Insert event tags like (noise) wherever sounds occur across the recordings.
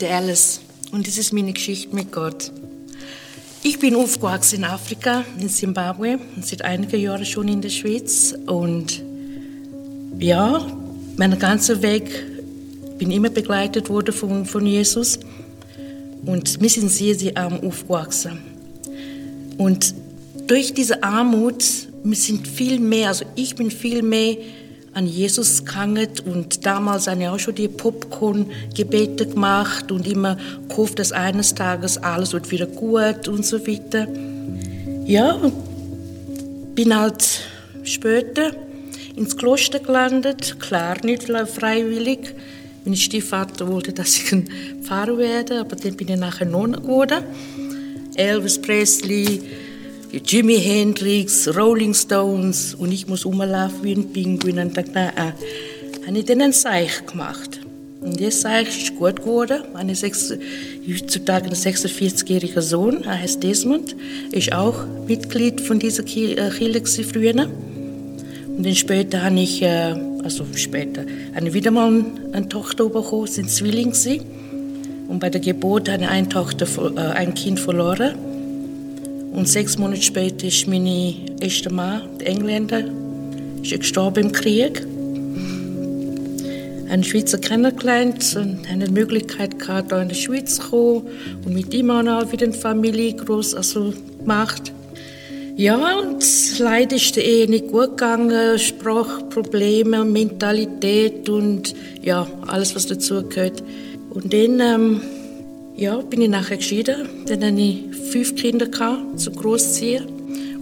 Der Alice und das ist meine Geschichte mit Gott. Ich bin aufgewachsen in Afrika, in Zimbabwe seit einigen Jahren schon in der Schweiz. Und ja, mein ganzer Weg bin immer begleitet worden von, von Jesus. Und wir sind sehr, sehr arm aufgewachsen. Und durch diese Armut, wir sind viel mehr, also ich bin viel mehr an Jesus gegangen und damals habe ich auch schon die Popcorn-Gebete gemacht und immer gehofft, dass eines Tages alles wird wieder gut und so weiter. Ja, bin halt später ins Kloster gelandet, klar nicht freiwillig. Mein Stiefvater wollte, dass ich ein Pfarrer werde, aber dann bin ich nachher Nonne geworden. Elvis Presley, Jimi Hendrix, Rolling Stones und ich muss rumlaufen wie ein Pinguin und dachte, ah, habe ich dann ein Seich gemacht. Und das Seich ist gut geworden. Sechs, heutzutage ein 46-jähriger Sohn, er heißt Desmond, ist auch Mitglied von dieser Kirche früher. Und dann später habe ich, äh, also später, habe wieder mal eine Tochter bekommen, sind Zwillinge. Und bei der Geburt habe ich eine Tochter, äh, ein Kind verloren. Und sechs Monate später ist mein erster Mann, der Engländer, ist gestorben im Krieg. Einen Schweizer kennengelernt und eine Möglichkeit gehabt, hier in die Schweiz zu kommen und mit ihm auch wieder eine Familie groß also gemacht. Ja, und leider ist die Ehe nicht gut gegangen. Sprachprobleme, Mentalität und ja, alles, was dazu gehört. Und dann ähm, ja, bin ich nachher geschieden. Dann hatte ich fünf Kinder gehabt, zu großziehen.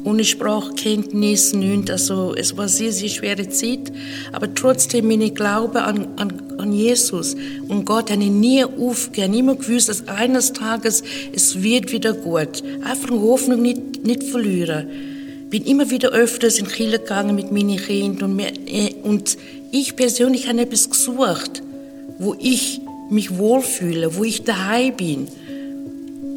Ohne Sprachkenntnis, nichts. Also, es war sehr, sehr schwere Zeit. Aber trotzdem, mein Glaube an, an, an Jesus und Gott habe ich nie aufgegeben. Immer gewusst, dass eines Tages es wird wieder gut. Einfach Hoffnung nicht, nicht verlieren. Bin immer wieder öfters in Kirche gegangen mit meinen Kindern. Und, äh, und ich persönlich habe etwas gesucht, wo ich mich wohlfühle, wo ich daheim bin.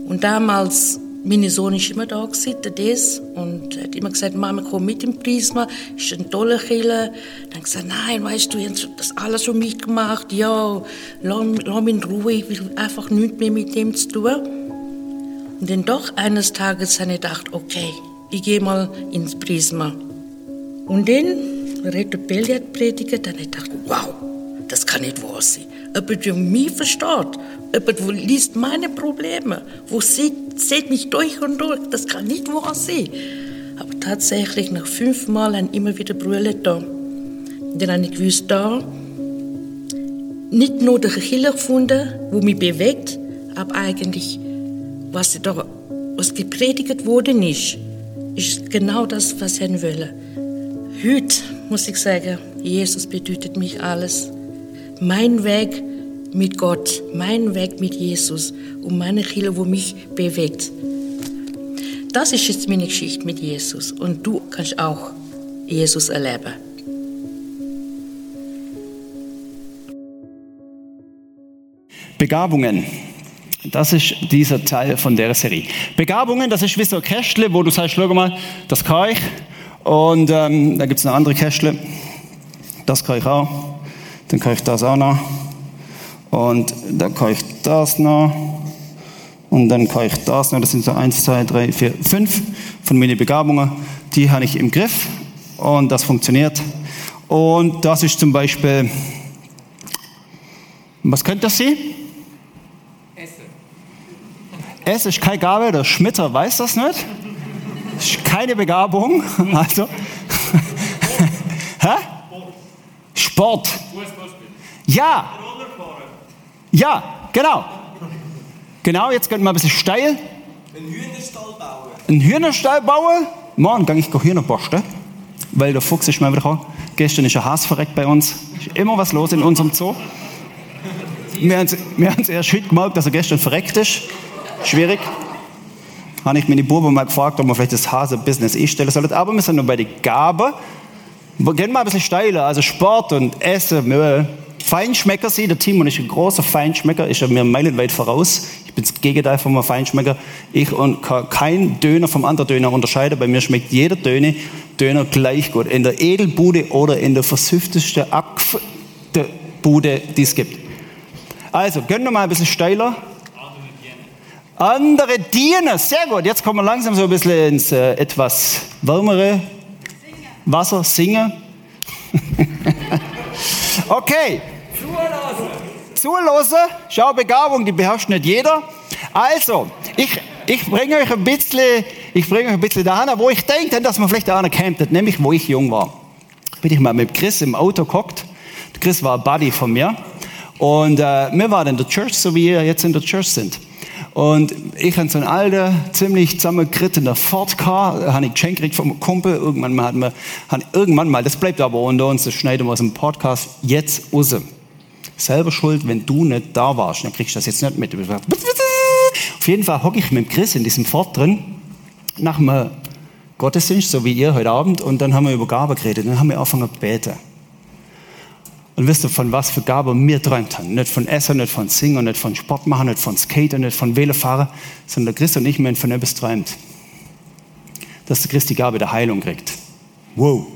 Und damals, mein Sohn ist immer da gewesen, der Des, und hat immer gesagt, Mama, komm mit im Prisma, ist ein toller Killer. Dann gesagt, nein, weißt du, ich habe das alles schon mitgemacht, ja, lass, lass mich in Ruhe, ich will einfach nichts mehr mit dem zu tun. Und dann doch eines Tages habe ich gedacht, okay, ich gehe mal ins Prisma. Und dann, Reto Pelli hat predigt, dann habe ich gedacht, wow, das kann nicht wahr sein jemand, der mich versteht, jemand, der liest meine Probleme, wo sieht, sieht mich durch und durch, das kann nicht wahr sein. Aber tatsächlich, nach fünf Mal haben immer wieder Brüder da. Dann habe ich gewusst, da, nicht nur der Killer gefunden, wo mich bewegt, aber eigentlich, was da, was gepredigt worden ist, ist genau das, was ich wollte. Heute muss ich sagen, Jesus bedeutet mich alles mein Weg mit Gott, mein Weg mit Jesus und meine Kirche, wo mich bewegt. Das ist jetzt meine Geschichte mit Jesus und du kannst auch Jesus erleben. Begabungen. Das ist dieser Teil von der Serie. Begabungen, das ist wie so ein Kästle, wo du sagst, schau mal, das kann ich. Und ähm, da gibt es eine andere Kästle. Das kann ich auch. Dann kann ich das auch noch. Und dann kann ich das noch. Und dann kann ich das noch. Das sind so eins, zwei, drei, vier, fünf von meinen Begabungen. Die habe ich im Griff. Und das funktioniert. Und das ist zum Beispiel, was könnte das sein? Essen. Essen ist keine Gabe, der Schmitter weiß das nicht. Ist keine Begabung. (laughs) Also. Sport. Ja. Ja, genau. Genau, jetzt geht mal ein bisschen steil. Ein Hühnerstall bauen. Ein bauen? Morgen gehe ich Hühner posten, weil der Fuchs ist mal wieder gekommen. Gestern ist ein Hase verreckt bei uns. Ist immer was los in unserem Zoo. Wir haben, wir haben erst heute gemerkt, dass er gestern verreckt ist. Schwierig. Habe ich meine Buben mal gefragt, ob wir vielleicht das Hase-Business einstellen sollen. Aber wir sind noch bei den Gaben. Wir gehen mal ein bisschen steiler. Also Sport und Essen. Feinschmecker sie, der Timon ist ein großer Feinschmecker, ist mir meilenweit voraus. Ich bin das Gegenteil von einem Feinschmecker. Ich kann keinen Döner vom anderen Döner unterscheiden. Bei mir schmeckt jeder Döner, Döner gleich gut. In der Edelbude oder in der versüftesten Bude, die es gibt. Also, gönn noch mal ein bisschen steiler. Andere dienen. Sehr gut. Jetzt kommen wir langsam so ein bisschen ins äh, etwas wärmere Wasser. Singen. (laughs) okay. Zulassen. Schau, Begabung, die beherrscht nicht jeder. Also, ich, ich bringe euch ein bisschen, ich bringe euch ein bisschen dahin, wo ich denke, dass man vielleicht einer kennt, nämlich wo ich jung war. Bin ich mal mit Chris im Auto geguckt. Chris war ein Buddy von mir. Und äh, wir waren in der Church, so wie ihr jetzt in der Church sind. Und ich habe so einen alten, ziemlich zusammengerittener Ford Car, habe ich geschenkt gekriegt vom Kumpel. Irgendwann mal hatten wir, irgendwann mal, das bleibt aber unter uns, das schneiden wir aus dem Podcast jetzt raus. Selber schuld, wenn du nicht da warst, dann kriegst du das jetzt nicht mit. Auf jeden Fall hocke ich mit Chris in diesem Ford drin, nach dem Gottesdienst, so wie ihr heute Abend, und dann haben wir über Gabe geredet, dann haben wir angefangen zu beten. Und wisst ihr, von was für Gabe wir träumt haben? Nicht von Essen, nicht von Singen, nicht von Sport machen, nicht von Skater, nicht von Velofahren, sondern der Christ und ich, haben von etwas träumt. Dass der Christ die Gabe der Heilung kriegt. Wow.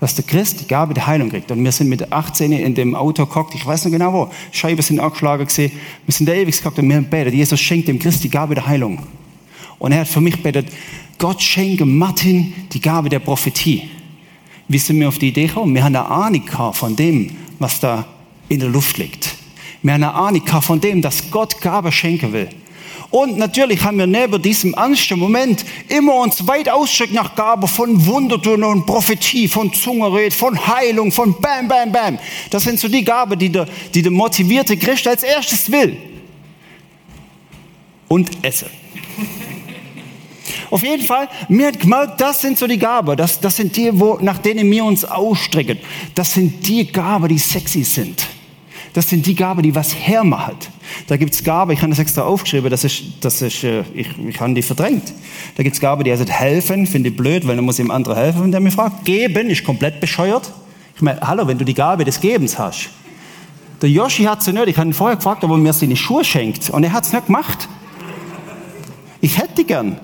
Dass der Christ die Gabe der Heilung kriegt. Und wir sind mit 18 in dem Auto gekocht, ich weiß noch genau wo, Scheiben sind angeschlagen gesehen, wir sind da ewig gekocht und wir haben betet, Jesus schenkt dem Christ die Gabe der Heilung. Und er hat für mich betet, Gott schenke Martin die Gabe der Prophetie wie sind wir auf die Idee gekommen? Wir haben eine Ahnung von dem, was da in der Luft liegt. Wir haben eine Ahnung von dem, dass Gott Gabe schenken will. Und natürlich haben wir neben diesem ernsten Moment immer uns weit ausstreckt nach Gabe von Wundertun und Prophetie, von Zungenred, von Heilung, von Bam, Bam, Bam. Das sind so die Gaben, die der, die der motivierte Christ als erstes will. Und esse. Auf jeden Fall, mir hat gemerkt, das sind so die Gaben, das, das sind die, wo, nach denen wir uns ausstrecken. Das sind die Gaben, die sexy sind. Das sind die Gaben, die was hermachen. Da gibt's Gaben, ich habe das extra aufgeschrieben, das ist, das ist, äh, ich, ich habe die verdrängt. Da gibt's Gaben, die heißen helfen, finde ich blöd, weil dann muss ich dem anderen helfen, wenn der mich fragt. Geben ist komplett bescheuert. Ich meine, hallo, wenn du die Gabe des Gebens hast. Der Yoshi hat sie nicht, ich habe ihn vorher gefragt, ob er mir seine Schuhe schenkt. Und er hat's nicht gemacht. Ich hätte die gern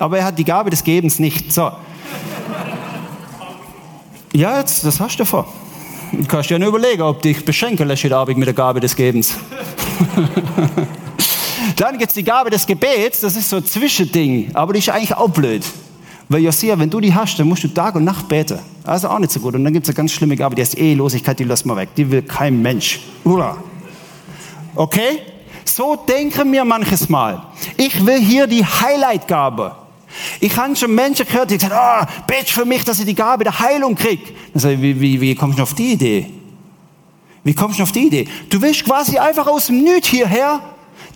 aber er hat die Gabe des Gebens nicht. So. Ja, jetzt, das hast du vor. Du kannst dir ja nur überlegen, ob dich beschenken lässt Abend mit der Gabe des Gebens. (laughs) Dann gibt es die Gabe des Gebets, das ist so ein Zwischending, aber die ist eigentlich auch blöd. Weil Josia, wenn du die hast, dann musst du Tag und Nacht beten. Also auch nicht so gut. Und dann gibt es eine ganz schlimme Gabe, die heißt Ehelosigkeit, die lassen wir weg. Die will kein Mensch. Ura. Okay? So denken wir manches Mal. Ich will hier die Highlight-Gabe. Ich habe schon Menschen gehört, die gesagt haben, oh, bet für mich, dass ich die Gabe der Heilung kriege. Dann sage ich, wie, wie, wie kommst du auf die Idee? Wie kommst du auf die Idee? Du willst quasi einfach aus dem Nüt hierher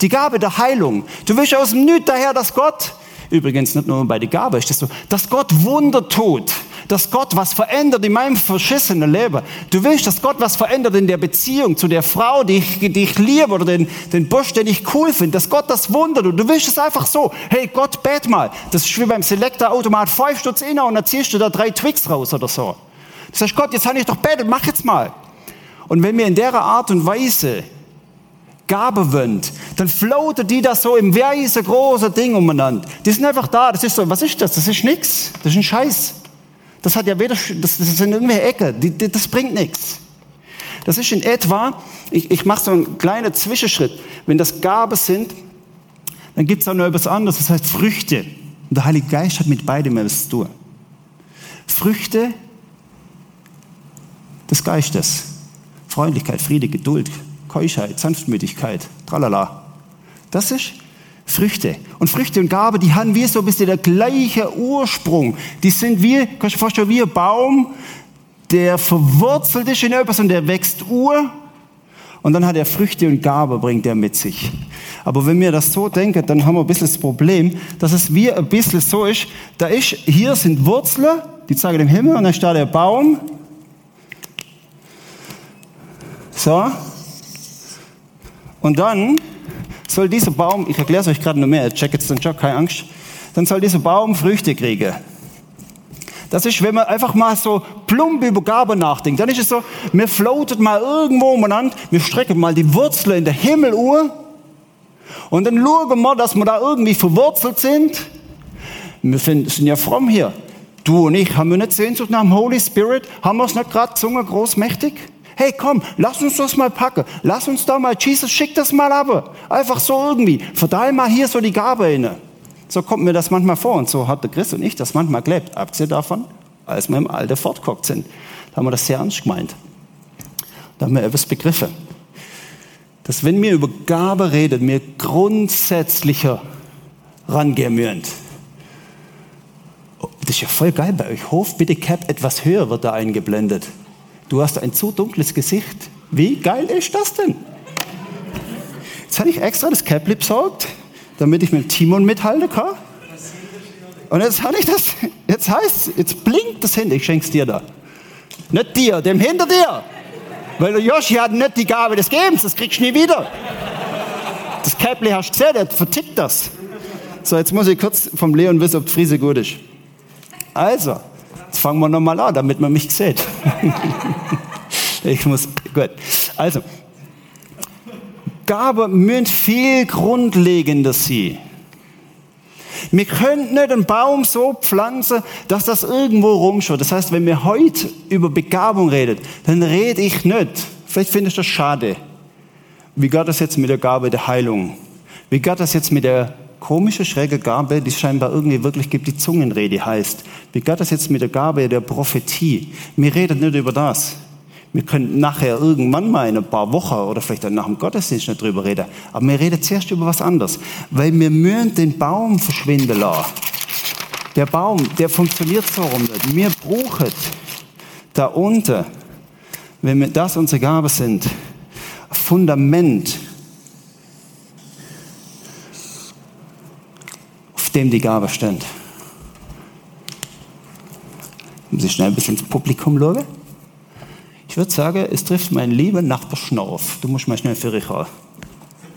die Gabe der Heilung. Du willst aus dem Nüt daher, dass Gott, übrigens nicht nur bei der Gabe ist das so, dass Gott Wunder tut dass Gott was verändert in meinem verschissenen Leben. Du willst, dass Gott was verändert in der Beziehung zu der Frau, die ich, die ich liebe oder den, den Busch, den ich cool finde, dass Gott das wundert. Und du willst es einfach so. Hey Gott, bet mal. Das ist wie beim Selector-Automat. Fünf Stutz inner und dann ziehst du da drei Twix raus oder so. Du sagst, Gott, jetzt habe ich doch betet, mach jetzt mal. Und wenn wir in der Art und Weise Gabe wünscht, dann floatet die da so im weißen großen Ding umeinander. Die sind einfach da. Das ist so, was ist das? Das ist nix. Das ist ein Scheiß. Das hat ja weder, das, das sind irgendwelche Ecke, die, die, das bringt nichts. Das ist in etwa, ich, ich mache so einen kleinen Zwischenschritt. Wenn das Gabe sind, dann gibt es auch noch etwas anderes, das heißt Früchte. Und der Heilige Geist hat mit beidem etwas zu tun. Früchte des Geistes. Freundlichkeit, Friede, Geduld, Keuschheit, Sanftmütigkeit, tralala. Das ist Früchte. Und Früchte und Gabe, die haben wir so ein bisschen der gleiche Ursprung. Die sind wie, kannst du dir vorstellen, wie ein Baum, der verwurzelt ist in etwas und der wächst Ur. Und dann hat er Früchte und Gabe, bringt er mit sich. Aber wenn wir das so denken, dann haben wir ein bisschen das Problem, dass es wie ein bisschen so ist, da ist, hier sind Wurzeln, die zeigen dem Himmel, und dann steht der Baum. So. Und dann soll dieser Baum, ich erkläre es euch gerade noch mehr, check jetzt den Job, keine Angst, dann soll dieser Baum Früchte kriegen. Das ist, wenn man einfach mal so plump über Gabe nachdenkt, dann ist es so, wir floatet mal irgendwo umeinander, wir strecken mal die Wurzeln in der Himmeluhr und dann schauen wir, dass wir da irgendwie verwurzelt sind. Wir sind ja fromm hier. Du und ich, haben wir nicht Sehnsucht nach dem Holy Spirit? Haben wir es nicht gerade Zunge großmächtig? Hey, komm, lass uns das mal packen. Lass uns da mal, Jesus, schick das mal ab. Einfach so irgendwie. Verteil mal hier so die Gabe inne. So kommt mir das manchmal vor. Und so hat der Christ und ich das manchmal gelebt. Abgesehen davon, als wir im Alter fortgeguckt sind. Da haben wir das sehr ernst gemeint. Da haben wir etwas begriffen. Dass wenn wir über Gabe reden, wir grundsätzlicher rangehen müssen. Das ist ja voll geil bei euch. Hof, bitte Cap, etwas höher wird da eingeblendet. Du hast ein zu dunkles Gesicht. Wie geil ist das denn? Jetzt habe ich extra das Cap besorgt, damit ich mit Timon mithalten kann. Und jetzt habe ich das, jetzt heißt, jetzt blinkt das Handy, ich schenk's dir da. Nicht dir, dem hinter dir. Weil der Joshi hat nicht die Gabe des Gebens, das kriegst du nie wieder. Das Käppli hast du gesehen, der vertickt das. So, jetzt muss ich kurz vom Leon wissen, ob die Friese gut ist. Also, jetzt fangen wir nochmal an, damit man mich sieht. (laughs) ich muss, gut. Also, Gabe müssen viel grundlegender sein. Wir können nicht einen Baum so pflanzen, dass das irgendwo rumschaut. Das heißt, wenn wir heute über Begabung reden, dann rede ich nicht. Vielleicht finde ich das schade. Wie geht das jetzt mit der Gabe der Heilung? Wie geht das jetzt mit der komischen, schrägen Gabe, die es scheinbar irgendwie wirklich gibt, die Zungenrede heißt? Wie geht das jetzt mit der Gabe der Prophetie? Wir reden nicht über das. Wir können nachher irgendwann mal in ein paar Wochen oder vielleicht dann nach dem Gottesdienst nicht drüber reden. Aber wir reden zuerst über was anderes. Weil wir müssen den Baum verschwinden lassen. Der Baum, der funktioniert so rum nicht. Wir brauchen da unten, wenn wir das unsere Gabe sind, Fundament, dem die Gabe steht. Muss ich schnell ein bisschen ins Publikum schauen? Ich würde sagen, es trifft meinen lieben Nachbar Schnorf. Du musst mal schnell für dich haben.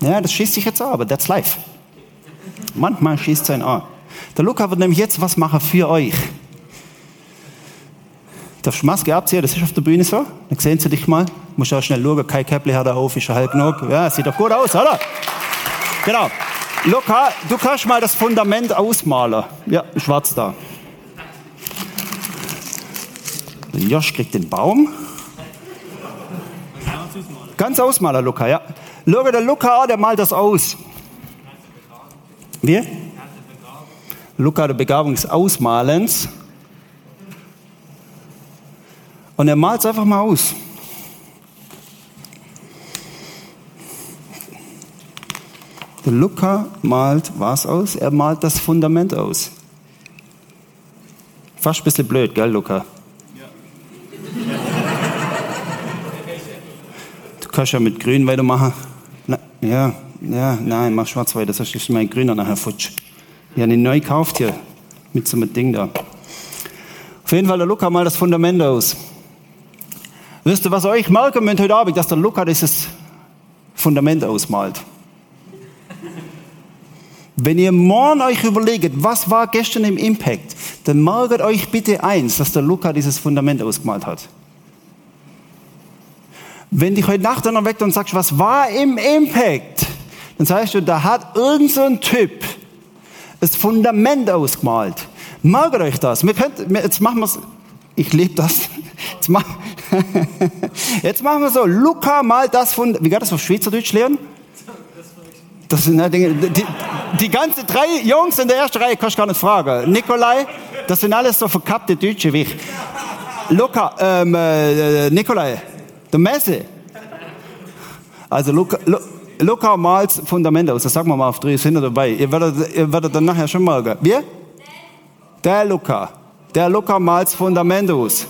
Ja, das schießt sich jetzt an, aber that's life. Manchmal schießt es einen an. Der Luca wird nämlich jetzt was machen für euch. Darfst Maske abziehen? Das ist auf der Bühne so. Dann sehen sie dich mal. Musst auch schnell schauen. Kai Käppli hat er auf, ist er halb genug. Ja, sieht doch gut aus, oder? Genau. Luca, du kannst mal das Fundament ausmalen. Ja, schwarz da. Josh kriegt den Baum. Ganz ausmaler Luca, ja. Schau, der Luca, der malt das aus. Wie? Luca, der Begabung des Ausmalens. Und er malt es einfach mal aus. Luca malt was aus? Er malt das Fundament aus. Fast ein bisschen blöd, gell, Luca? kannst ja mit Grün weitermachen. Na, ja, ja, nein, mach schwarz weiter, sonst ist mein Grüner nachher futsch. Ich habe ihn neu gekauft hier, mit so einem Ding da. Auf jeden Fall, der Luca mal das Fundament aus. Wisst ihr, was euch merken müsst heute Abend, dass der Luca dieses Fundament ausmalt? Wenn ihr morgen euch überlegt, was war gestern im Impact, dann merkt euch bitte eins, dass der Luca dieses Fundament ausgemalt hat. Wenn dich heute Nacht dann weckt und sagst, was war im Impact? Dann sagst du, da hat irgendein so Typ das Fundament ausgemalt. Mag euch das? Wir könnt, jetzt machen wir es. Ich lebe das. (laughs) Jetzt, mach, (laughs) jetzt machen wir so. Luca malt das Fundament. Wie geht das auf Schweizerdeutsch lernen? Das sind halt Dinge, die, die ganze drei Jungs in der ersten Reihe kannst du gar nicht fragen. Nikolai, das sind alles so verkappte Deutsche wie ich. Luca, ähm, äh, Nikolai, der Messe. Also Luca, Luca malt Fundament aus. Das sagen wir mal auf drei, sind dabei. Ihr werdet, ihr werdet dann nachher schon mal. Wir? Der Luca. Der Luca malt Fundament aus.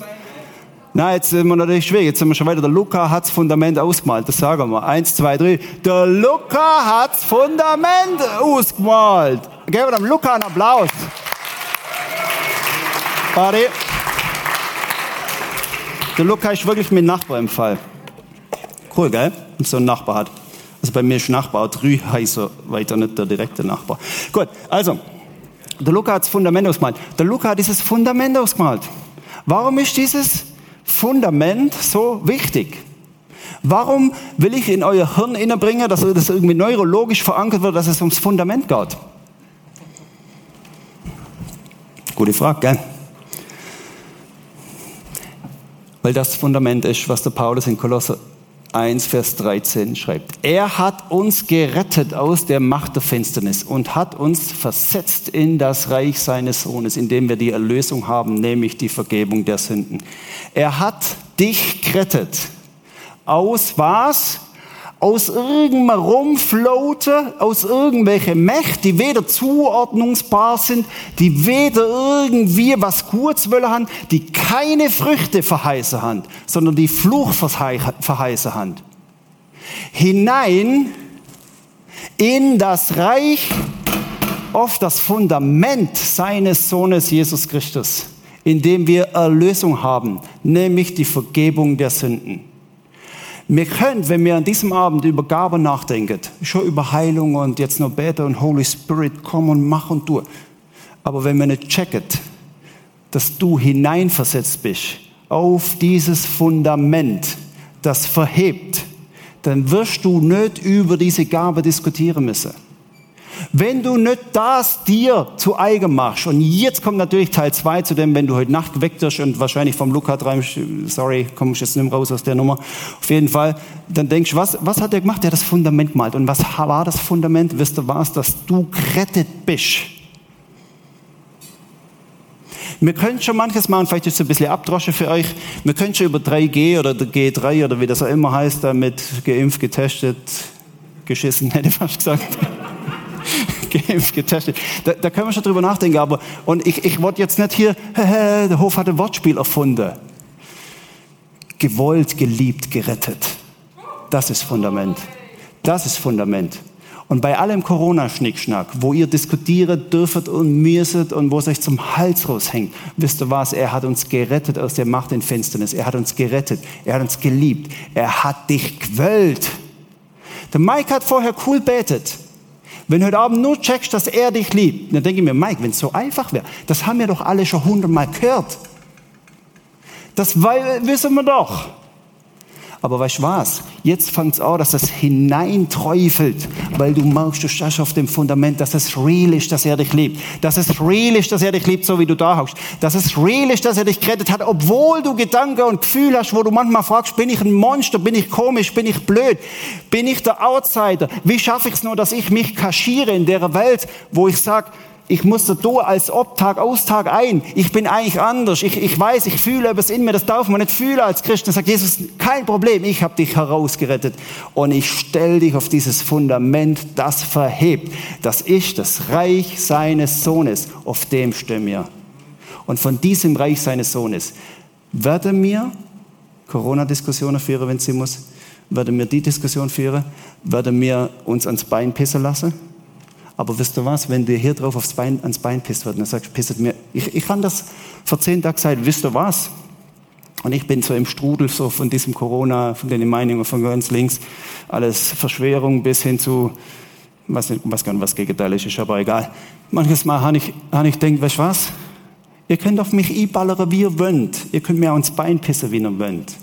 Na, jetzt sind wir natürlich schwierig. Jetzt sind wir schon weiter. Der Luca hat das Fundament ausgemalt. Das sagen wir. Eins, zwei, drei. Der Luca hat das Fundament ausgemalt. Geben wir dem Luca einen Applaus. Party. Der Luca ist wirklich mein Nachbar im Fall. Cool, gell? Wenn so einen Nachbar hat. Also bei mir ist Nachbar Drü heißer, weiter nicht der direkte Nachbar. Gut, also, der Luca hat das Fundament ausgemalt. Der Luca hat dieses Fundament ausgemalt. Warum ist dieses Fundament so wichtig? Warum will ich in euer Hirn innebringen, dass das irgendwie neurologisch verankert wird, dass es ums Fundament geht? Gute Frage, gell? weil das Fundament ist, was der Paulus in Kolosser 1, Vers 13 schreibt. Er hat uns gerettet aus der Macht der Finsternis und hat uns versetzt in das Reich seines Sohnes, indem wir die Erlösung haben, nämlich die Vergebung der Sünden. Er hat dich gerettet. Aus was? Aus irgendeinem Rumfloten, aus irgendwelchen Mächten, die weder zuordnungsbar sind, die weder irgendwie was Gutes wollen haben, die keine Früchte verheißen haben, sondern die Fluch verheißen haben. Hinein in das Reich auf das Fundament seines Sohnes Jesus Christus, in dem wir Erlösung haben, nämlich die Vergebung der Sünden. Wir können, wenn wir an diesem Abend über Gaben nachdenken, schon über Heilung und jetzt noch beten und Holy Spirit, komm und mach und tu. Aber wenn wir nicht checken, dass du hineinversetzt bist auf dieses Fundament, das verhebt, dann wirst du nicht über diese Gabe diskutieren müssen. Wenn du nicht das dir zu eigen machst, und jetzt kommt natürlich Teil 2 zu dem, wenn du heute Nacht geweckt wirst und wahrscheinlich vom Luca träumst, sorry, komme ich jetzt nicht raus aus der Nummer, auf jeden Fall, dann denkst du, was, was hat er gemacht? Er hat das Fundament gemalt. Und was war das Fundament? Wisst ihr was? Dass du gerettet bist. Wir können schon manches machen, vielleicht ist es ein bisschen Abdrosche für euch. Wir können schon über 3G oder G3 oder wie das auch immer heißt, damit geimpft, getestet, geschissen, (laughs) hätte ich fast gesagt. Geimpft, getestet. Da, da können wir schon drüber nachdenken. Aber, und ich, ich wollte jetzt nicht hier, (laughs) der Hof hat ein Wortspiel erfunden. Gewollt, geliebt, gerettet. Das ist Fundament. Das ist Fundament. Und bei allem Corona-Schnickschnack, wo ihr diskutiert dürfet und müsset und wo es euch zum Hals raushängt, wisst ihr was? Er hat uns gerettet aus der Macht in Finsternis. Er hat uns gerettet. Er hat uns geliebt. Er hat dich gewollt. Der Mike hat vorher cool betet. Wenn du heute Abend nur checkst, dass er dich liebt, dann denke ich mir, Mike, wenn es so einfach wäre, das haben wir doch alle schon hundertmal gehört. Das wissen wir doch. Aber weißt du was? Jetzt fängt es an, dass es hineinträufelt, weil du merkst, du stehst auf dem Fundament, dass es real ist, dass er dich liebt. Dass es real ist, dass er dich liebt, so wie du da hockst. Dass es real ist, dass er dich gerettet hat, obwohl du Gedanken und Gefühle hast, wo du manchmal fragst, bin ich ein Monster, bin ich komisch, bin ich blöd, bin ich der Outsider? Wie schaffe ich es nur, dass ich mich kaschiere in der Welt, wo ich sage, ich muss da als ob Tag aus Tag ein. Ich bin eigentlich anders. Ich, ich weiß, ich fühle etwas in mir. Das darf man nicht fühlen als Christ. Dann sagt Jesus, kein Problem. Ich habe dich herausgerettet. Und ich stelle dich auf dieses Fundament, das verhebt. Das ist das Reich seines Sohnes. Auf dem stehen wir. Und von diesem Reich seines Sohnes werden wir Corona-Diskussionen führen, wenn sie muss. Werden wir die Diskussion führen? Werden wir uns ans Bein pissen lassen? Aber wisst ihr was, wenn dir hier drauf aufs Bein, ans Bein pisst wird, dann sagst du, pisset mir. Ich, ich kann das vor zehn Tagen sagen, wisst ihr was? Und ich bin so im Strudel so von diesem Corona, von den Meinungen von ganz links, alles Verschwörung bis hin zu, was gar nicht, was gegenteilig ist, aber egal. Manches Mal habe ich, habe ich denkt, weißt du was? Ihr könnt auf mich einballern, wie ihr wollt. Ihr könnt mir auch ins Bein pissen, wie ihr wollt.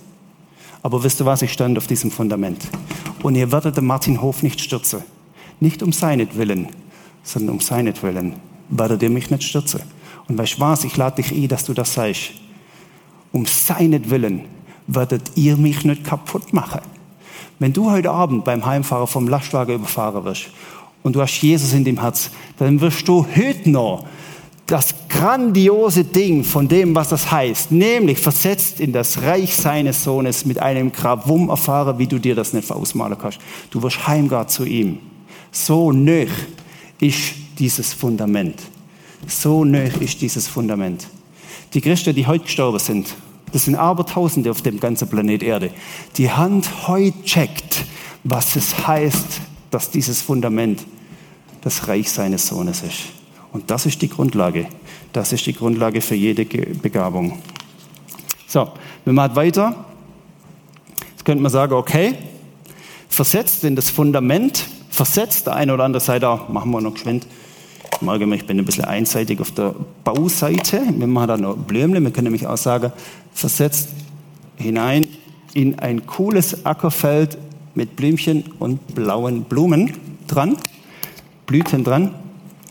Aber wisst ihr was? Ich stand auf diesem Fundament. Und ihr werdet den Martin Hof nicht stürzen. Nicht um seinetwillen, sondern um seinetwillen werdet ihr mich nicht stürzen. Und weißt was, ich lade dich ein, dass du das sagst. Um seinetwillen werdet ihr mich nicht kaputt machen. Wenn du heute Abend beim Heimfahren vom Lastwagen überfahren wirst und du hast Jesus in dem Herz, dann wirst du heute noch das grandiose Ding von dem, was das heißt, nämlich versetzt in das Reich seines Sohnes mit einem Gravum erfahren, wie du dir das nicht ausmalen kannst. Du wirst heimgehen zu ihm. So nöch ist dieses Fundament. So nöch ist dieses Fundament. Die Christen, die heute gestorben sind, das sind Abertausende auf dem ganzen Planet Erde, die Hand heute checkt, was es heißt, dass dieses Fundament das Reich seines Sohnes ist. Und das ist die Grundlage. Das ist die Grundlage für jede Begabung. So, wenn man weiter, jetzt könnte man sagen, okay, versetzt in das Fundament versetzt. Der eine oder andere sagt auch, machen wir noch geschwind. Morgen, ich bin ein bisschen einseitig auf der Bauseite. Wir machen da noch Blümle. Wir können nämlich auch sagen, versetzt hinein in ein cooles Ackerfeld mit Blümchen und blauen Blumen dran, Blüten dran.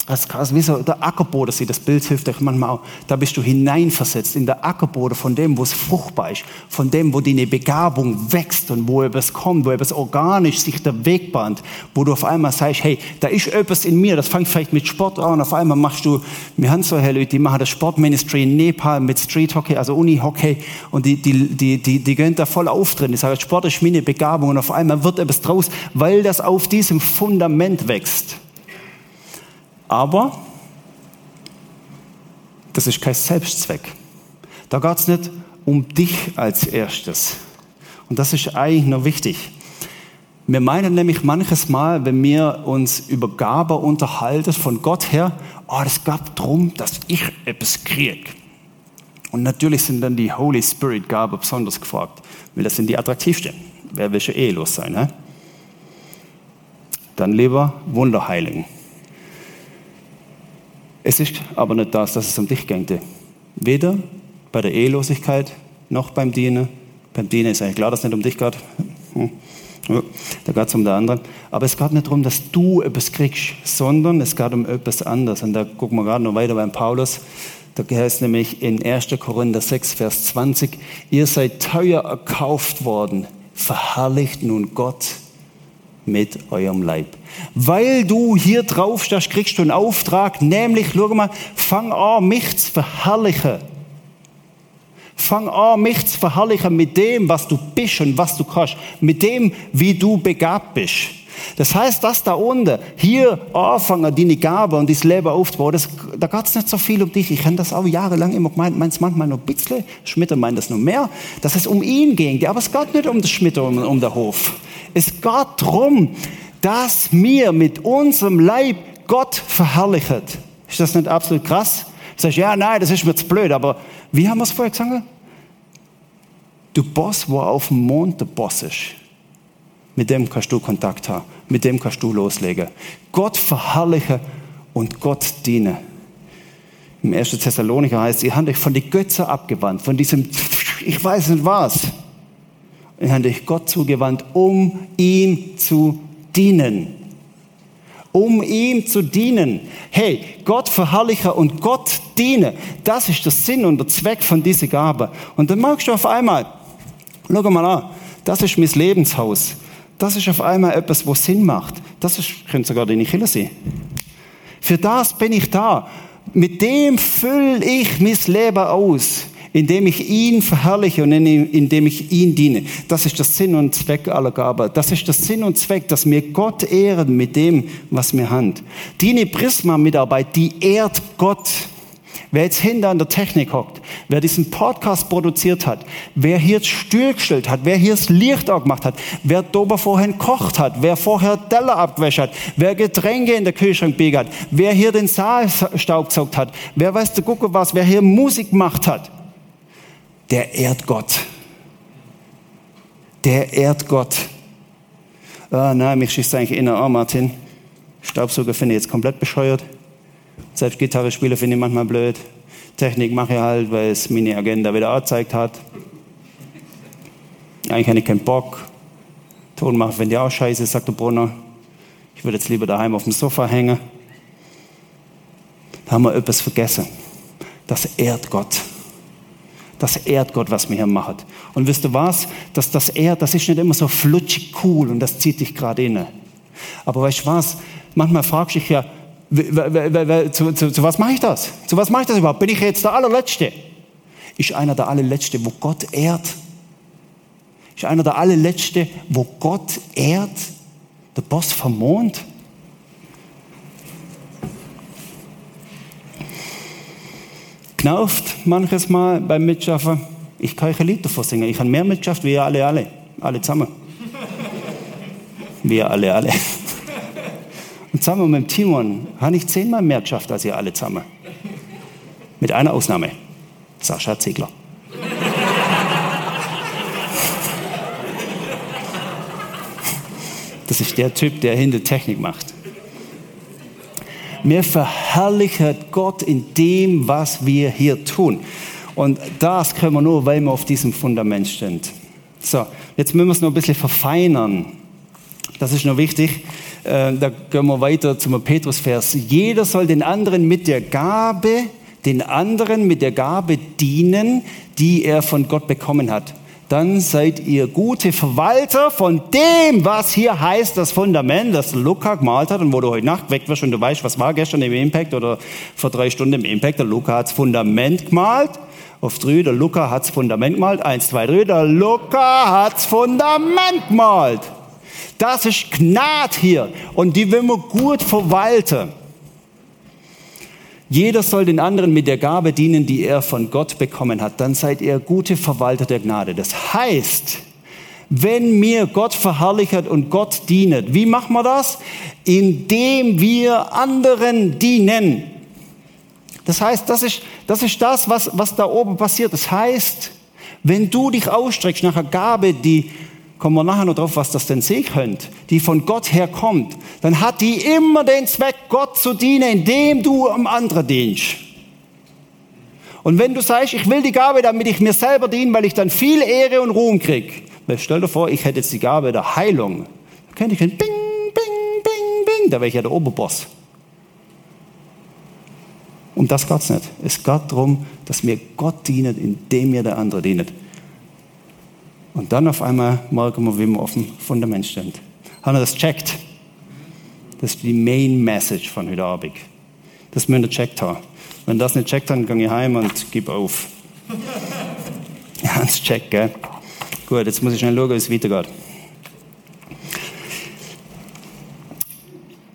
Das ist wie so der Ackerboden das Bild hilft euch manchmal auch. Da bist du hineinversetzt in der Ackerboden von dem, wo es fruchtbar ist, von dem, wo deine Begabung wächst und wo etwas kommt, wo etwas organisch sich der Weg bahnt, wo du auf einmal sagst, hey, da ist etwas in mir, das fängt vielleicht mit Sport an, auf einmal machst du, wir haben so Leute, die machen das Sportministry in Nepal mit Street Hockey, also Uni-Hockey und die, die, die, die, die gehen da voll auf drin. Die sagen, Sport ist meine Begabung und auf einmal wird etwas draus, weil das auf diesem Fundament wächst. Aber das ist kein Selbstzweck. Da geht es nicht um dich als erstes. Und das ist eigentlich noch wichtig. Wir meinen nämlich manches Mal, wenn wir uns über Gabe unterhalten von Gott her, oh, das gab darum, dass ich etwas kriege. Und natürlich sind dann die Holy Spirit Gabe besonders gefragt, weil das sind die attraktivsten. Wer will schon ehelos sein? Ne? Dann lieber Wunderheiligen. Es ist aber nicht das, dass es um dich ging. Weder bei der Ehelosigkeit noch beim Dienen. Beim Dienen ist eigentlich klar, dass es nicht um dich geht. Hm. Da geht es um den anderen. Aber es geht nicht darum, dass du etwas kriegst, sondern es geht um etwas anderes. Und da gucken wir gerade noch weiter beim Paulus. Da heißt nämlich in 1. Korinther 6, Vers 20, ihr seid teuer erkauft worden, verherrlicht nun Gott mit eurem Leib. Weil du hier drauf stehst, kriegst du einen Auftrag, nämlich, schau mal, fang an, mich zu verherrlichen. Fang an, mich zu verherrlichen mit dem, was du bist und was du kannst, mit dem, wie du begabt bist. Das heißt, dass da unten, hier anfangen, deine Gabe und dein Leben aufzubauen, das, da geht es nicht so viel um dich. Ich habe das auch jahrelang immer gemeint, meins manchmal noch ein bisschen, Schmitter meint das noch mehr, dass es um ihn ging. Aber es geht nicht um den Schmitter, um, um den Hof. Es geht darum, dass wir mit unserem Leib Gott verherrlichen. Ist das nicht absolut krass? Sagst ja, nein, das ist mir zu blöd, aber wie haben wir es vorher gesagt? Du Boss, wo auf dem Mond der Boss ist, mit dem kannst du Kontakt haben, mit dem kannst du loslegen. Gott verherrlichen und Gott dienen. Im 1. Thessalonicher heißt, ihr habt euch von den Götzen abgewandt, von diesem, ich weiß nicht was. Ihr habt euch Gott zugewandt, um ihm zu dienen. Um ihm zu dienen. Hey, Gott verherrlichen und Gott dienen. Das ist der Sinn und der Zweck von dieser Gabe. Und dann magst du auf einmal, schau mal an, das ist mein Lebenshaus. Das ist auf einmal etwas, wo Sinn macht. Das ist, könnte sogar deine Kille sein. Für das bin ich da. Mit dem fülle ich mein Leben aus indem ich ihn verherrliche und indem ich ihn diene. Das ist der Sinn und Zweck aller Gabe. Das ist der Sinn und Zweck, dass wir Gott ehren mit dem, was wir haben. Die Prisma-Mitarbeit, die ehrt Gott. Wer jetzt hinter an der Technik hockt, wer diesen Podcast produziert hat, wer hier das Stuhl gestellt hat, wer hier das Licht auch gemacht hat, wer dober vorhin kocht hat, wer vorher Teller abgewäscht hat, wer Getränke in der Kühlschrank biegt hat, wer hier den Saal staubgesaugt hat, wer weiß der Gucke was, wer hier Musik gemacht hat der ehrt Gott. Der ehrt Gott. Ah, nein, mich schießt eigentlich in der Arm, Martin. Staubsauger finde ich jetzt komplett bescheuert. Selbst Gitarre spiele finde ich manchmal blöd. Technik mache ich halt, weil es meine Agenda wieder angezeigt hat. Eigentlich habe ich keinen Bock. Ton machen finde ich auch scheiße, sagt der Brunner. Ich würde jetzt lieber daheim auf dem Sofa hängen. Da haben wir etwas vergessen. Das ehrt Gott. Das ehrt Gott, was wir hier machen. Und wisst ihr was? Dass das ehrt, das ist nicht immer so flutschig cool und das zieht dich gerade inne. Aber weißt du was? Manchmal fragst du dich ja, zu, zu, zu was mache ich das? Zu was mache ich das überhaupt? Bin ich jetzt der allerletzte? Ist einer der allerletzte, wo Gott ehrt? Ist einer der allerletzte, wo Gott ehrt? Der Boss vom Mond? Knauft manches Mal beim Mitschaffen. Ich kann euch ein Lied davon singen. Ich habe mehr mitgeschafft wie ihr alle, alle. Alle zusammen. Wir alle, alle. Und zusammen mit Timon habe ich zehnmal mehr geschafft als ihr alle zusammen. Mit einer Ausnahme. Sascha Ziegler. Das ist der Typ, der hinter Technik macht. Wir verherrlichen Gott in dem, was wir hier tun. Und das können wir nur, weil wir auf diesem Fundament stehen. So, jetzt müssen wir es noch ein bisschen verfeinern. Das ist noch wichtig. Äh, da gehen wir weiter zum Petrusvers. Jeder soll den anderen mit der Gabe, den anderen mit der Gabe dienen, die er von Gott bekommen hat. Dann seid ihr gute Verwalter von dem, was hier heißt, das Fundament, das Luca gemalt hat und wo du heute Nacht weg wirst und du weißt, was war gestern im Impact oder vor drei Stunden im Impact. Der Luca hat das Fundament gemalt. Auf drei, der Luca hat das Fundament gemalt. Eins, zwei, drei, der Luca hat das Fundament gemalt. Das ist Gnade hier und die will man gut verwalten. Jeder soll den anderen mit der Gabe dienen, die er von Gott bekommen hat. Dann seid ihr gute Verwalter der Gnade. Das heißt, wenn mir Gott verherrlicht und Gott dienet, wie machen wir das? Indem wir anderen dienen. Das heißt, das ist das, ist das was, was da oben passiert. Das heißt, wenn du dich ausstreckst nach einer Gabe, die kommen wir nachher noch drauf, was das denn sehen könnte, die von Gott herkommt, dann hat die immer den Zweck, Gott zu dienen, indem du am anderen dienst. Und wenn du sagst, ich will die Gabe, damit ich mir selber diene, weil ich dann viel Ehre und Ruhm krieg, stell dir vor, ich hätte jetzt die Gabe der Heilung, dann könnte ich ein Bing, Bing, Bing, Bing, da wäre ich ja der Oberboss. Um das geht's nicht. Es geht darum, dass mir Gott dient, indem mir der andere dient. Und dann auf einmal merken wir, wie wir auf dem Fundament stehen. Haben wir das checkt? Das ist die Main Message von heute Abend. Das müssen wir checkt haben. Wenn das nicht checkt, dann gehe ich heim und gebe auf. (laughs) Ja, das checkt, gell? Gut, jetzt muss ich schnell schauen, wie es weitergeht.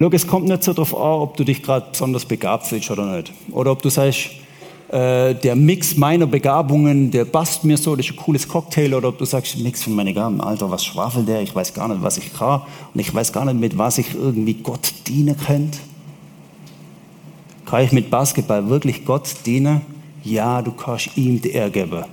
Schau, es kommt nicht so darauf an, ob du dich gerade besonders begabt fühlst oder nicht. Oder ob du sagst, äh, der Mix meiner Begabungen, der passt mir so, das ist ein cooles Cocktail, oder ob du sagst, Mix von meinen Gaben, Alter, was schwafelt der, ich weiß gar nicht, was ich kann und ich weiß gar nicht, mit was ich irgendwie Gott dienen könnte. Kann ich mit Basketball wirklich Gott dienen? Ja, du kannst ihm die Ehre geben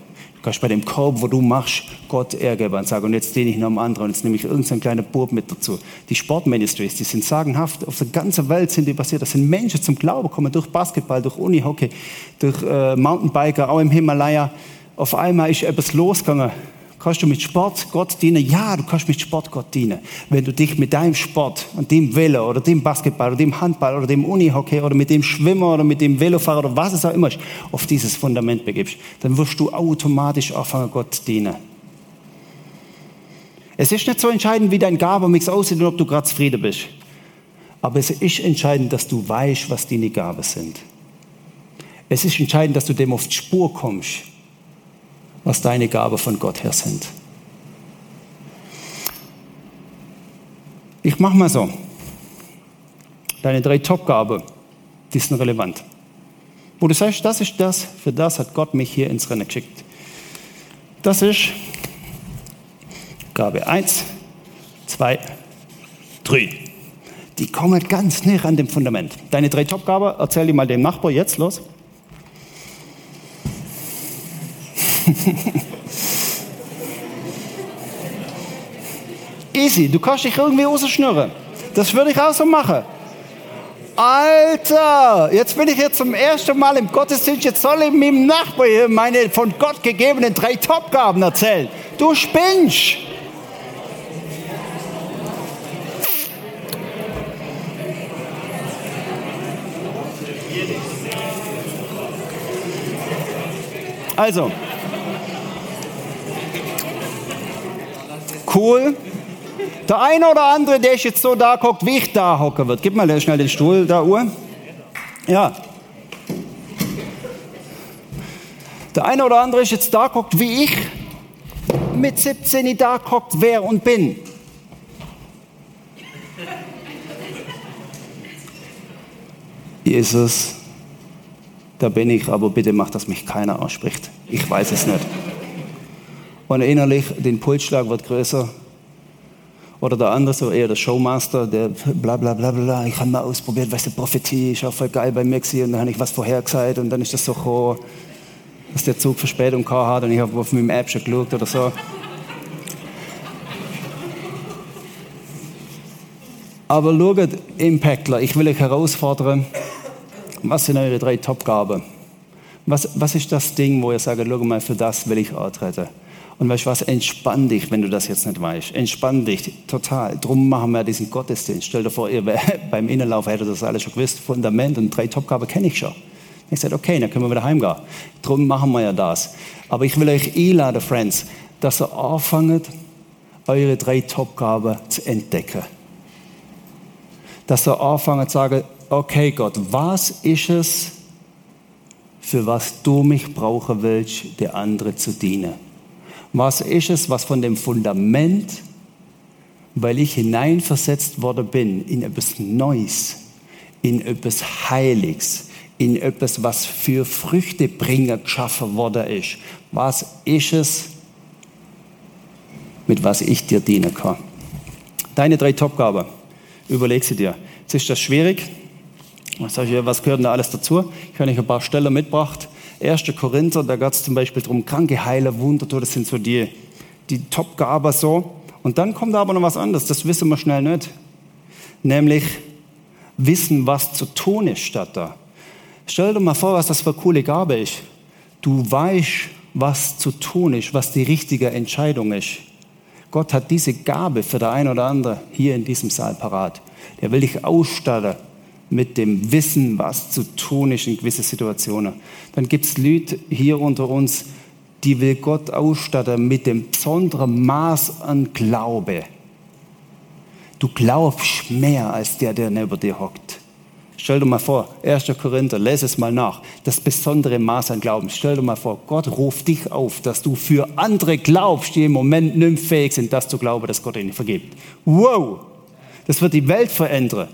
kannst bei dem Korb, wo du machst, Gott ärgern und sagen, und jetzt diene ich noch einem anderen und jetzt nehme ich irgendeinen kleinen Bub mit dazu. Die Sportministries, die sind sagenhaft, auf der ganzen Welt sind die passiert. Das sind Menschen zum Glauben kommen durch Basketball, durch Unihockey, durch äh, Mountainbiker, auch im Himalaya. Auf einmal ist etwas losgegangen Kannst du mit Sport Gott dienen? Ja, du kannst mit Sport Gott dienen. Wenn du dich mit deinem Sport und dem Velo oder dem Basketball oder dem Handball oder dem Unihockey oder mit dem Schwimmer oder mit dem Velofahrer oder was es auch immer ist, auf dieses Fundament begibst, dann wirst du automatisch anfangen, Gott dienen. Es ist nicht so entscheidend, wie dein Gabenmix aussieht und ob du gerade zufrieden bist. Aber es ist entscheidend, dass du weißt, was deine Gaben sind. Es ist entscheidend, dass du dem auf die Spur kommst was deine Gabe von Gott her sind. Ich mache mal so. Deine drei Top-Gaben, die sind relevant. Wo du sagst, das ist das, für das hat Gott mich hier ins Rennen geschickt. Das ist Gabe 1, 2, 3. Die kommen ganz näher an dem Fundament. Deine drei Top-Gaben, erzähl die mal dem Nachbar jetzt, los. (laughs) Easy, du kannst dich irgendwie rausschnurren. Das würde ich auch so machen. Alter, jetzt bin ich jetzt zum ersten Mal im Gottesdienst, jetzt soll ich meinem Nachbar hier meine von Gott gegebenen drei Topgaben erzählen. Du spinnst. Also, cool. Der eine oder andere, der ist jetzt so da guckt, wie ich da hocken wird. Gib mal schnell den Stuhl da, Uhr. Ja. Der eine oder andere ist jetzt da guckt, wie ich mit 17 da guckt, wer und bin. Jesus, da bin ich, aber bitte mach, dass mich keiner ausspricht. Ich weiß es nicht. Und innerlich, den Pulsschlag wird größer. Oder der andere, so eher der Showmaster, der bla bla bla bla, ich habe mal ausprobiert, weißt du, Prophetie ist auch voll geil bei gewesen. Und dann habe ich was vorhergesagt und dann ist das so gekommen, dass der Zug Verspätung hat und ich habe auf meinem App schon geschaut oder so. Aber schaut, Impactler, ich will euch herausfordern, was sind eure drei Topgaben? Was, was ist das Ding, wo ihr sagt, schau mal, für das will ich antreten? Und weißt du was, entspann dich, wenn du das jetzt nicht weißt. Entspann dich total. Drum machen wir diesen Gottesdienst. Stell dir vor, ihr (laughs) beim Innenlauf hättet das alles schon gewusst. Fundament und drei Topgaben kenne ich schon. Ich sagte, okay, dann können wir wieder heimgehen. Drum machen wir ja das. Aber ich will euch einladen, Friends, dass ihr anfangt, eure drei Topgaben zu entdecken. Dass ihr anfangt zu sagen, okay Gott, was ist es, für was du mich brauchen willst, der andere zu dienen? Was ist es, was von dem Fundament, weil ich hineinversetzt worden bin in etwas Neues, in etwas Heiliges, in etwas, was für Früchtebringer geschaffen worden ist. Was ist es, mit was ich dir dienen kann? Deine drei Topgaben, überleg sie dir. Jetzt ist das schwierig. Was, gehört denn da alles dazu? Ich habe euch ein paar Stellen mitgebracht. 1. Korinther, da geht es zum Beispiel darum, Kranke heilen, Wunder, das sind so die, die Top-Gaben so. Und dann kommt aber noch was anderes, das wissen wir schnell nicht. Nämlich wissen, was zu tun ist statt da. Stell dir mal vor, was das für eine coole Gabe ist. Du weißt, was zu tun ist, was die richtige Entscheidung ist. Gott hat diese Gabe für der ein oder andere hier in diesem Saal parat. Der will dich ausstatten mit dem Wissen, was zu tun ist in gewissen Situationen. Dann gibt es Leute hier unter uns, die will Gott ausstatten mit dem besonderen Maß an Glaube. Du glaubst mehr als der, der neben dir hockt. Stell dir mal vor, 1. Korinther, lese es mal nach, das besondere Maß an Glauben. Stell dir mal vor, Gott ruft dich auf, dass du für andere glaubst, die im Moment nicht fähig sind, das zu glauben, dass Gott ihnen vergibt. Wow! Das wird die Welt verändern.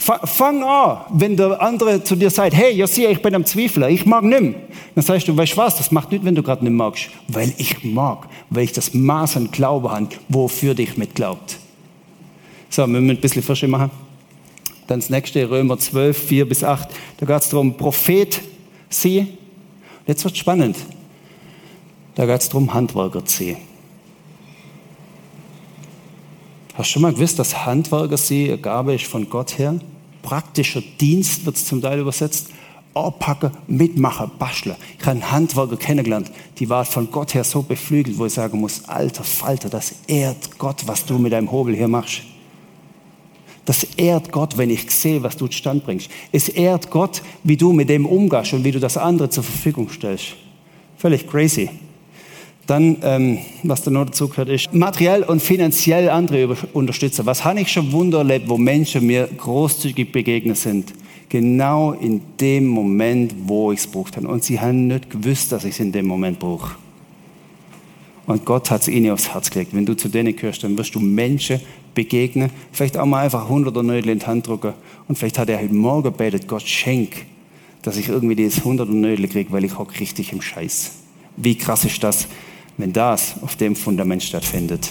Fang an, wenn der andere zu dir sagt, hey, Josia, ich bin am Zweifler, ich mag nimm. Dann sagst du, weißt du was, das macht nicht, wenn du gerade nicht magst. Weil ich mag, weil ich das Maß an Glauben habe, wofür dich mitglaubt. So, wir müssen ein bisschen Frische machen. Dann das nächste, Römer 12, 4 bis 8. Da geht es darum, Prophet, sie. Jetzt wird spannend. Da geht es darum, Handwerker, sie. Hast du schon mal gewusst, dass Handwerker sie Gabe ist von Gott her? Praktischer Dienst wird es zum Teil übersetzt. Anpacken, mitmachen, basteln. Ich habe einen Handwerker kennengelernt, die war von Gott her so beflügelt, wo ich sagen muss, alter Falter, das ehrt Gott, was du mit deinem Hobel hier machst. Das ehrt Gott, wenn ich sehe, was du zustande bringst. Es ehrt Gott, wie du mit dem umgehst und wie du das andere zur Verfügung stellst. Völlig crazy. Dann, ähm, was da noch dazu gehört, ist materiell und finanziell andere unterstützen. Was habe ich schon Wunder erlebt, wo Menschen mir großzügig begegnet sind? Genau in dem Moment, wo ich es braucht habe. Und sie haben nicht gewusst, dass ich es in dem Moment brauche. Und Gott hat es ihnen aufs Herz gelegt. Wenn du zu denen gehörst, dann wirst du Menschen begegnen. Vielleicht auch mal einfach hunderter Nödel in die Hand drücken. Und vielleicht hat er heute Morgen gebetet, Gott schenk, dass ich irgendwie dieses hunderter Nödel kriege, weil ich hock richtig im Scheiß. Wie krass ist das? Wenn das auf dem Fundament stattfindet.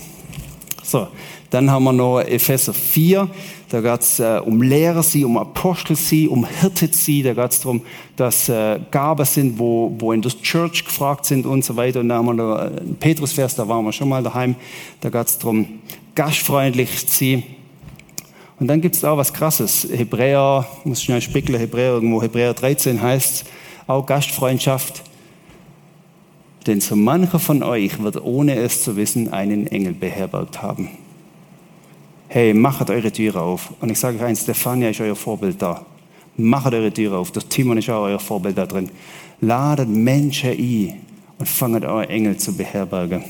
So, dann haben wir noch Epheser 4. Da geht es äh, um Lehrer sie, um Apostel sie, um Hirte sie. Da geht es darum, dass äh, Gaben sind, wo, wo in der Church gefragt sind und so weiter. Und da haben wir noch einen Petrusvers, da waren wir schon mal daheim. Da geht es darum, gastfreundlich sie. Und dann gibt es auch was Krasses. Hebräer, muss schnell spickeln, Hebräer irgendwo, Hebräer 13 heißt auch Gastfreundschaft. Denn so mancher von euch wird ohne es zu wissen einen Engel beherbergt haben. Hey, macht eure Türe auf. Und ich sage euch eins, Stefania ist euer Vorbild da. Macht eure Türe auf. Der Timon ist auch euer Vorbild da drin. Ladet Menschen ein und fangt eure Engel zu beherbergen.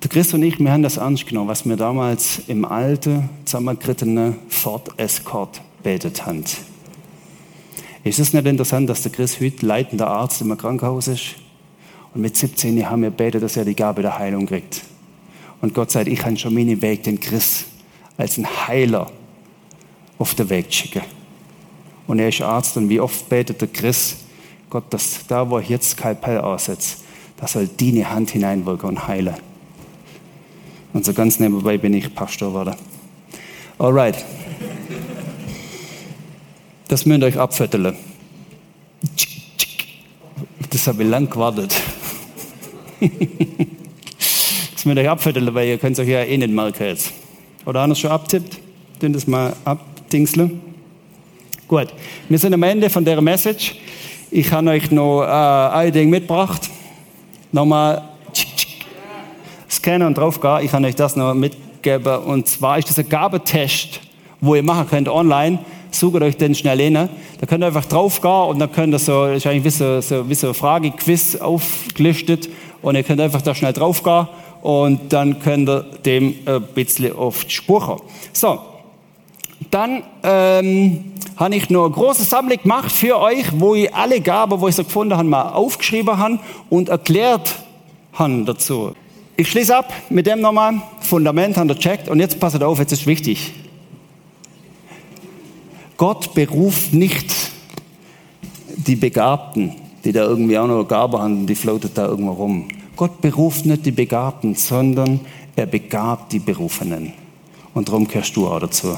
Der Christ und ich, wir haben das ernst genommen, was wir damals im alten, zusammengerittenen Ford Escort betet haben. Ist es nicht interessant, dass der Chris heute leitender Arzt im Krankenhaus ist? Und mit 17 haben wir betet, dass er die Gabe der Heilung kriegt. Und Gott sagt, ich habe schon meinen Weg, den Chris als ein Heiler auf den Weg schicken. Und er ist Arzt und wie oft betet der Chris, Gott, dass da, wo ich jetzt Kalpell aussetze, da soll deine Hand hineinwirken und heilen. Und so ganz nebenbei bin ich Pastor geworden. Alright. Das müsst ihr euch abfetteln. Das habe ich lang gewartet. (laughs) das müsst ihr euch abfetteln, weil ihr könnt es euch ja eh nicht merken jetzt. Oder einer schon abtippt? Den das mal abdingseln. Gut, wir sind am Ende von der Message. Ich habe euch noch äh, ein Ding mitgebracht. Nochmal scannen und drauf gehen. Ich kann euch das noch mitgeben. Und zwar ist das ein Gabetest, wo ihr machen könnt online. Sucht euch den schnell hin. Da könnt ihr einfach drauf gehen und dann könnt ihr so, ist eigentlich wie so, so, wie so ein Frage-Quiz aufgelistet. Und ihr könnt einfach da schnell drauf gehen und dann könnt ihr dem ein bisschen auf die Spur. So. Dann, ähm, habe ich noch eine große Sammlung gemacht für euch, wo ich alle Gaben, wo ich so gefunden habe, mal aufgeschrieben habe und erklärt habe dazu. Ich schließe ab mit dem nochmal. Fundament haben wir checkt. Und jetzt passt auf, jetzt ist wichtig. Gott beruft nicht die Begabten, die da irgendwie auch noch eine Gabe haben, die floatet da irgendwo rum. Gott beruft nicht die Begabten, sondern er begabt die Berufenen. Und darum gehörst du auch dazu.